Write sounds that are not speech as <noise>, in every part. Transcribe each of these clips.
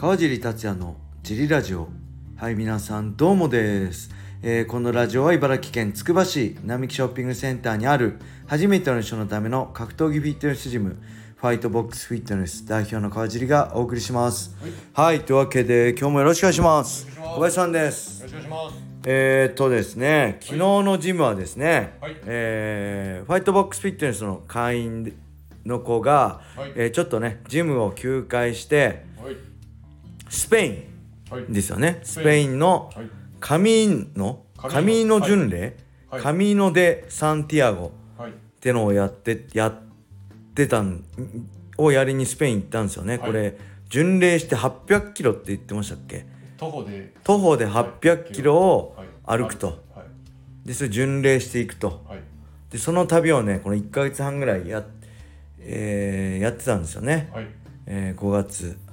川尻達也のジリラジオ。はい皆さんどうもです、えーこのラジオは茨城県つくば市並木ショッピングセンターにある初めての人のための格闘技フィットネスジムファイトボックスフィットネス代表の川尻がお送りします。はい、というわけで今日もよろしくお願いします。小林さんです。よろしくお願いします。えー、っとですね昨日のジムはですね、はい。えーファイトボックスフィットネスの会員の子が、はい。えーちょっとねジムを休会してはい。スペインはい。ですよね。ススペインのはい。カミーノカミーノ巡礼、はい。カミーノ・デ・サンティアゴ。はい。ってのをやってやってたんをやりにスペイン行ったんですよね、はい。これ巡礼して800キロって言ってましたっけ？徒歩で。徒歩で800キロをはい。歩くと、はい。でそれ巡礼していくと。はい。でその旅をねこの1ヶ月半ぐらいや,、えーやってたんですよね、はい。えー5月。な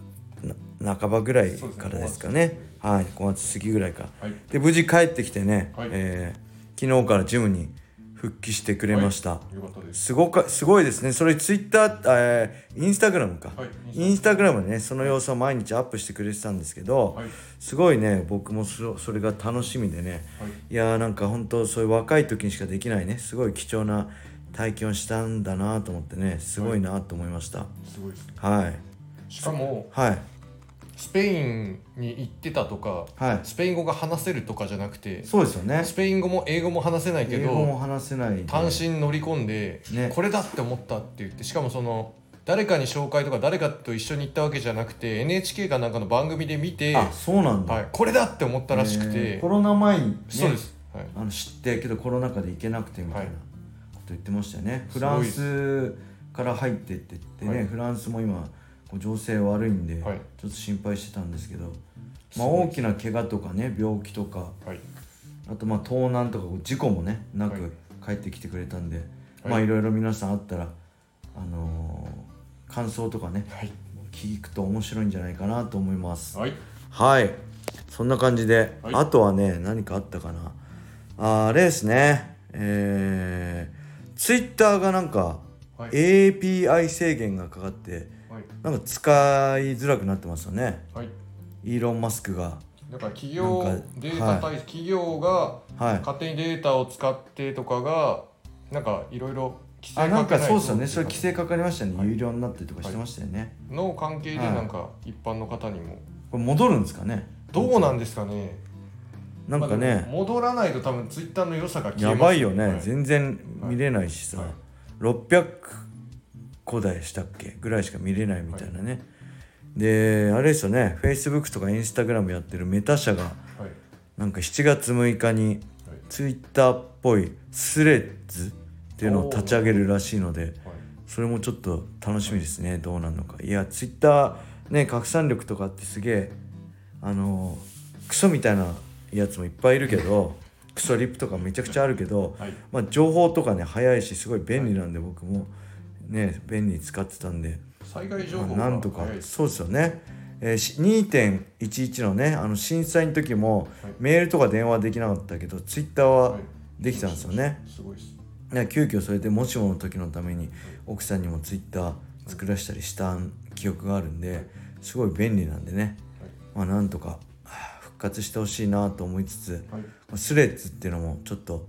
半ばぐらいからですかね。はい。5月過ぎぐらいか。はい。で無事帰ってきてね、はい。えー昨日からジムに復帰してくれました、よかったです。すごかすごいですね。それツイッター、えーインスタグラムか、はい。インスタグラム。でねその様子を毎日アップしてくれてたんですけど、はい。すごいね僕もそそれが楽しみでね、はい。いやーなんか本当そういう若い時にしかできないね。すごい貴重な体験をしたんだなと思ってね。すごいなと思いました。すごいですね。はいしかも、はい。スペインに行ってたとか、はい。スペイン語が話せるとかじゃなくて、そうですよね。スペイン語も英語も話せないけど、話せない。単身乗り込んで、ね。これだって思ったって言って、しかもその、誰かに紹介とか誰かと一緒に行ったわけじゃなくて NHK かなんかの番組で見て、あそうなんだ、はい、これだって思ったらしくえてーコロナ前に、ね、そうです、はい、あの知ってけどコロナ禍で行けなくてみたいなはい。こと言ってましたよね、すごいフランスから入ってってってね、はい。フランスも今情勢悪いんで、はい。ちょっと心配してたんですけど、まあ、大きな怪我とかね病気とかはい、あとまあ盗難とか事故もねなはい。く帰ってきてくれたんで、はい。まあいろいろ皆さんあったらあのー感想とかねはい、聞くと面白いんじゃないかなと思います。はい、はい。そんな感じで、はい。あとはね何かあったかな。ああれですね。えー、ツイッターがなんか、はい。API 制限がかかってはい、なんか使いづらくなってますよね。はい。イーロン・マスクが。だから企業なんかデータ対、企業がはい。勝手にデータを使ってとかがなんかいろいろ規制あなんかそうですよね。とそれ規制かかりましたね、はい有料になったりとかしてましたよね、の関係ではい。なんか一般の方にも。これ戻るんですかね。どうなんですかね。なんかまあ戻らないと多分ツイッターの良さが消えますやばいよね、はい。全然見れないしさ、はい。600個台したっけぐらいしか見れないみたいなね、であれですよね。Facebook とか Instagram やってるメタ社がはい。なんか7月6日にはい。Twitter っぽいスレッズっていうのを立ち上げるらしいのではい。それもちょっと楽しみですね。どうなるのか。いや Twitter ね拡散力とかってすげえあのクソみたいなやつもいっぱいいるけどクソリップとかめちゃくちゃあるけど、はい。まあ、情報とかね早いしすごい便利なんで僕もね便利に使ってたんで、災害情まあ報がなんとか。早いそうですよね、えーし2.11のねあの震災の時もはい。メールとか電話できなかったけどツイッターははい。できたんですよね、すごいです。ね急遽それでもしもの時のために奥さんにもツイッター作らせたりした記憶があるんですごい便利なんでね。まあなんとかはあ復活してほしいなと思いつつスレッズっていうのもちょっと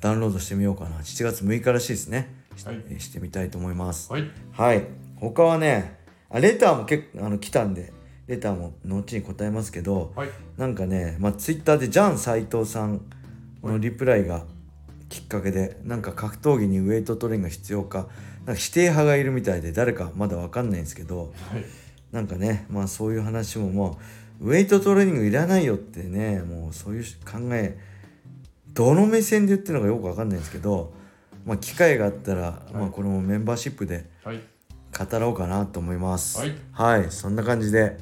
ダウンロードしてみようかな。7月6日らしいですねし,、はい。してみたいと思います。はい。はい。他はねあレターも結構あの来たんでレターも後に答えますけどはい。なんかね、まあ、ツイッターでジャン斎藤さんのリプライがきっかけでなんか格闘技にウェイトトレーニングが必要かなんか否定派がいるみたいで誰かまだわかんないんですけどはい。なんかねまあそういう話ももうウェイトトレーニングいらないよってねもうそういう考えどの目線で言ってるのかよくわかんないんですけど、まあ、機会があったら、まあ、これもメンバーシップではい。語ろうかなと思います。はい、はい、そんな感じで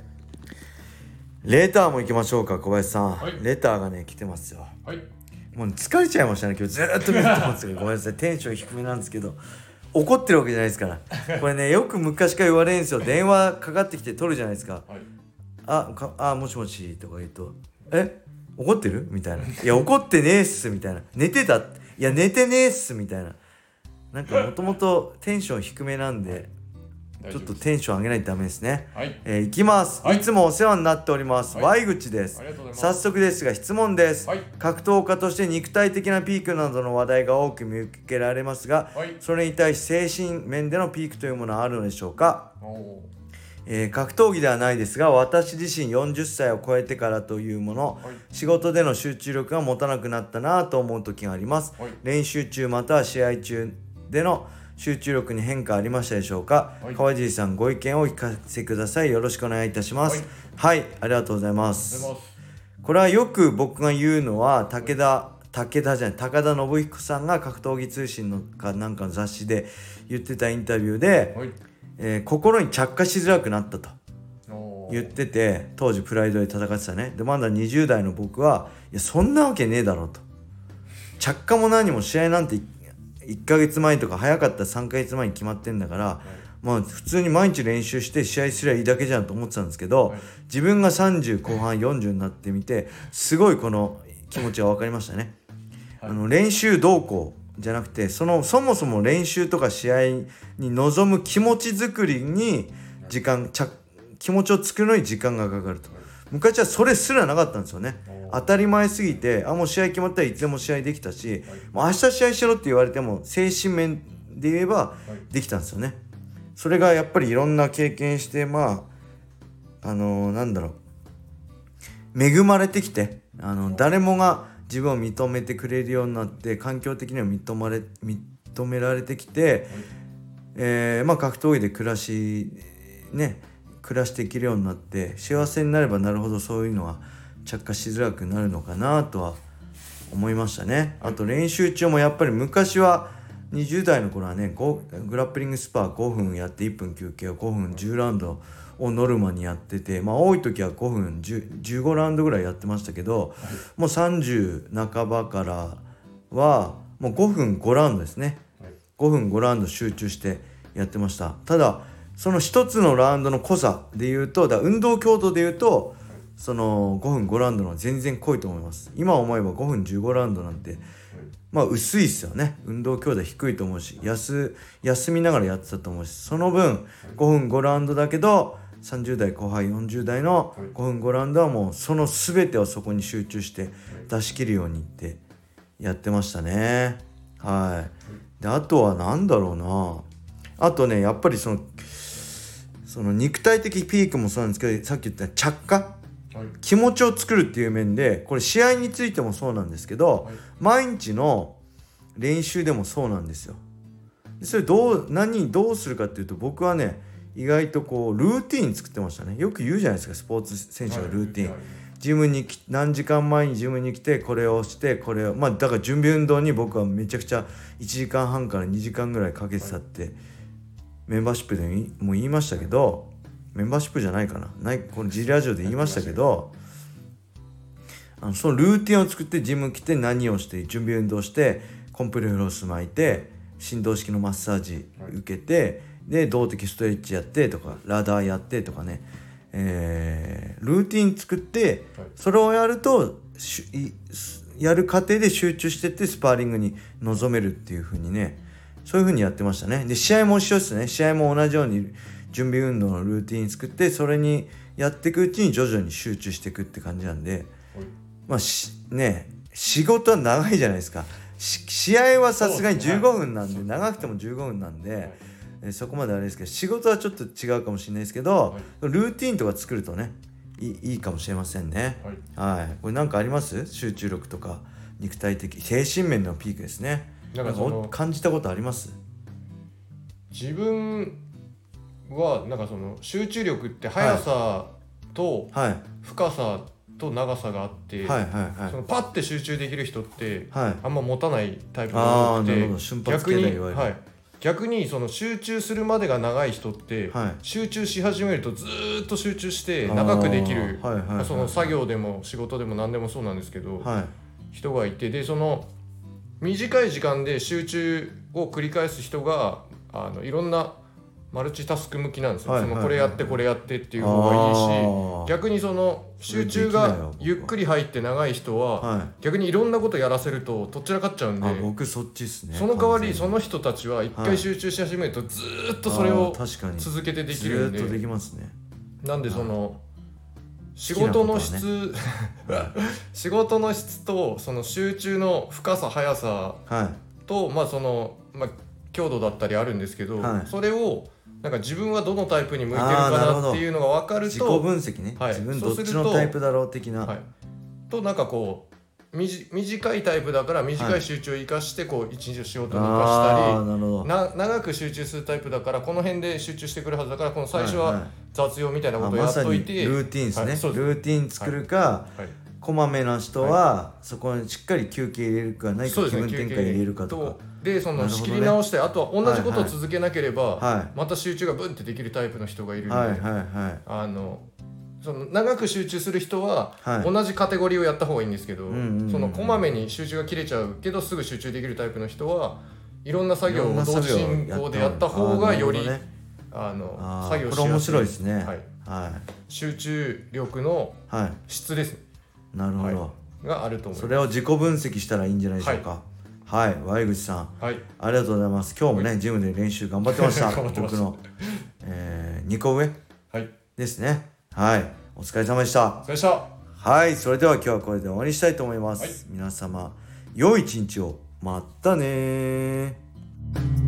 レターも行きましょうか小林さん、はい。レターがね来てますよ。はい。もう疲れちゃいましたね今日ずーっと見てたんですけど。ごめんなさい。テンション低めなんですけど。怒ってるわけじゃないですから。これねよく昔から言われるんですよ。電話かかってきて取るじゃないですか。はい。あかあもしもしとか言うとえ？怒ってる？みたいな。いや怒ってねえっすみたいな。寝てたいや寝てねえっすみたいな。なんか <laughs> もともとテンション低めなんでちょっとテンション上げないとダメですね。はい。えーいきます、はい。い、つもお世話になっております、はい。Y 口です。ありがとうございます。早速ですが質問です、はい。格闘家として肉体的なピークなどの話題が多く見受けられますが、はい。それに対し精神面でのピークというものはあるのでしょうか、えー格闘技ではないですが私自身40歳を超えてからというもの、はい。仕事での集中力が持たなくなったなと思う時があります、はい。練習中または試合中での集中力に変化ありましたでしょうか、はい。川尻さんご意見をお聞かせください。よろしくお願いいたします。はい、ありがとうございます。これはよく僕が言うのは武田武田じゃない高田信彦さんが格闘技通信のかなんかの雑誌で言ってたインタビューで、はいえー心に着火しづらくなったと言ってて当時プライドで戦ってたね。でまだ20代の僕はいやそんなわけねえだろうと。着火も何も試合なんて1ヶ月前とか早かったら3ヶ月前に決まってんだから、まあ普通に毎日練習して試合すりゃいいだけじゃんと思ってたんですけど、はい。自分が30後半40になってみてすごいこの気持ちが分かりましたね。はい。あの練習動向じゃなくてそのそもそも練習とか試合に臨む気持ち作りに時間気持ちを作るのに時間がかかると。昔はそれすらなかったんですよね。当たり前すぎてあもう試合決まったらいつでも試合できたし、もう明日試合しろって言われても精神面で言えばできたんですよね。それがやっぱりいろんな経験してまああのーなんだろう。恵まれてきてあの誰もが自分を認めてくれるようになって環境的には認まれ認められてきて、えーまあ、格闘技で暮らしね暮らしていけるようになって幸せになればなるほどそういうのは着火しづらくなるのかなとは思いましたね。あと練習中もやっぱり昔は20代の頃はねごグラップリングスパー5分やって1分休憩を5分10ラウンドをノルマにやっててまあ多い時は5分10 15ラウンドぐらいやってましたけど、もう30半ばからはもう5分5ラウンドですね。はい。5分5ラウンド集中してやってました。ただその一つのラウンドの濃さで言うとだ運動強度で言うとその5分5ラウンドの全然濃いと思います。今思えば5分15ラウンドなんてまあ薄いっすよね。運動強度低いと思うし休休みながらやってたと思うしその分5分5ラウンドだけど30代後半40代の5分5ラウンドはもうその全てをそこに集中して出し切るようにってやってましたね。はい。であとは何だろうな。あとねやっぱりそのその肉体的ピークもそうなんですけどさっき言った着火？はい。気持ちを作るっていう面でこれ試合についてもそうなんですけど、はい。毎日の練習でもそうなんですよ。でそれどう何どうするかっていうと僕はね意外とこうルーティン作ってましたね。よく言うじゃないですか。スポーツ選手がルーティン、はいジムにき何時間前にジムに来てこれをしてこれをまあだから準備運動に僕はめちゃくちゃ1時間半から2時間ぐらいかけてたってメンバーシップでもいもう言いましたけどメンバーシップじゃないかな。ないこの G ラジオで言いましたけどあのそのルーティンを作ってジム来て何をして準備運動してコンプレフロス巻いて振動式のマッサージ受けて、で動的ストレッチやってとかラダーやってとかね、えールーティン作ってはい。それをやるとしいやる過程で集中してってスパーリングに臨めるっていう風にね。そういう風にやってましたね。で試合も一緒ですね。試合も同じように準備運動のルーティン作ってそれにやっていくうちに徐々に集中していくって感じなんで。はい。まあしね仕事は長いじゃないですか。し試合はさすがにそうですね。15分なんで長くても15分なんで、えそこまであれですけど仕事はちょっと違うかもしれないですけど、ルーティンとか作るとねいいいいかもしれませんね。はい。はい。これ何かあります？集中力とか肉体的精神面のピークですね。なんかそのお感じたことあります？自分はなんかその集中力って速さとはい。深さと長さがあって、はいはいはい。そのパッて集中できる人ってはい。あんま持たないタイプがああな多くてるほど。瞬発逆に、はい、逆にその集中するまでが長い人って、はい。集中し始めるとずーっと集中して長くできる。はいはいはいその作業でも仕事でも何でもそうなんですけど、はい。人がいてでその短い時間で集中を繰り返す人があのいろんなマルチタスク向きなんですよ、はいはいそのこれやってこれやってっていう方がいいあしー。逆にその集中がゆっくり入って長い人は、は逆にいろんなことやらせるととっちらかっちゃうんであ僕そっちっすね。その代わりその人たちは一はい回集中し始めるとずーっとそれあを続けてできるんで。ずーっとできますね。なんでその仕事の質、<laughs> 仕事の質とその集中の深さ速さはい。とまあその、まあ、強度だったりあるんですけど、はい。それをなんか自分はどのタイプに向いてるかあーなるほど。なっていうのが分かる自己と分析ね、はい。自分どっちそうするとのタイプだろう的な、はい、となんかこうみじ短いタイプだから短い集中を生かしてこう一日を仕事に生かしたり、ああなるほど。な長く集中するタイプだからこの辺で集中してくるはずだからこの最初は雑用みたいなことをあまやっさにといて、ルーティンですね、はいそうです。ルーティン作るか、はい。こまめな人は、そこにしっかり休憩入れるか何かそうですね。気分転換入れるかとか。とでその仕切り直してあとは同じことを続けなければ、はまた集中がブンってできるタイプの人がいるんで、はいはいはい。あのその長く集中する人ははい。同じカテゴリーをやった方がいいんですけど、そのこまめに集中が切れちゃうけどすぐ集中できるタイプの人はいろんな作業を同時進行でやった方がよりあの作業しやすい。これ面白いですね。はい、は集中力の質ですね。なるほど、はがあると思います。それを自己分析したらいいんじゃないでしょうかはい、ワ口さん。はい。ありがとうございます。今日もねジムで練習 <laughs> 頑張ってました。僕の、えー、2個上。はい。ですね。はい。お疲れ様でした。お疲れ様でした。はいそれでは今日はこれで終わりにしたいと思います、はい。皆様良い一日を。またねー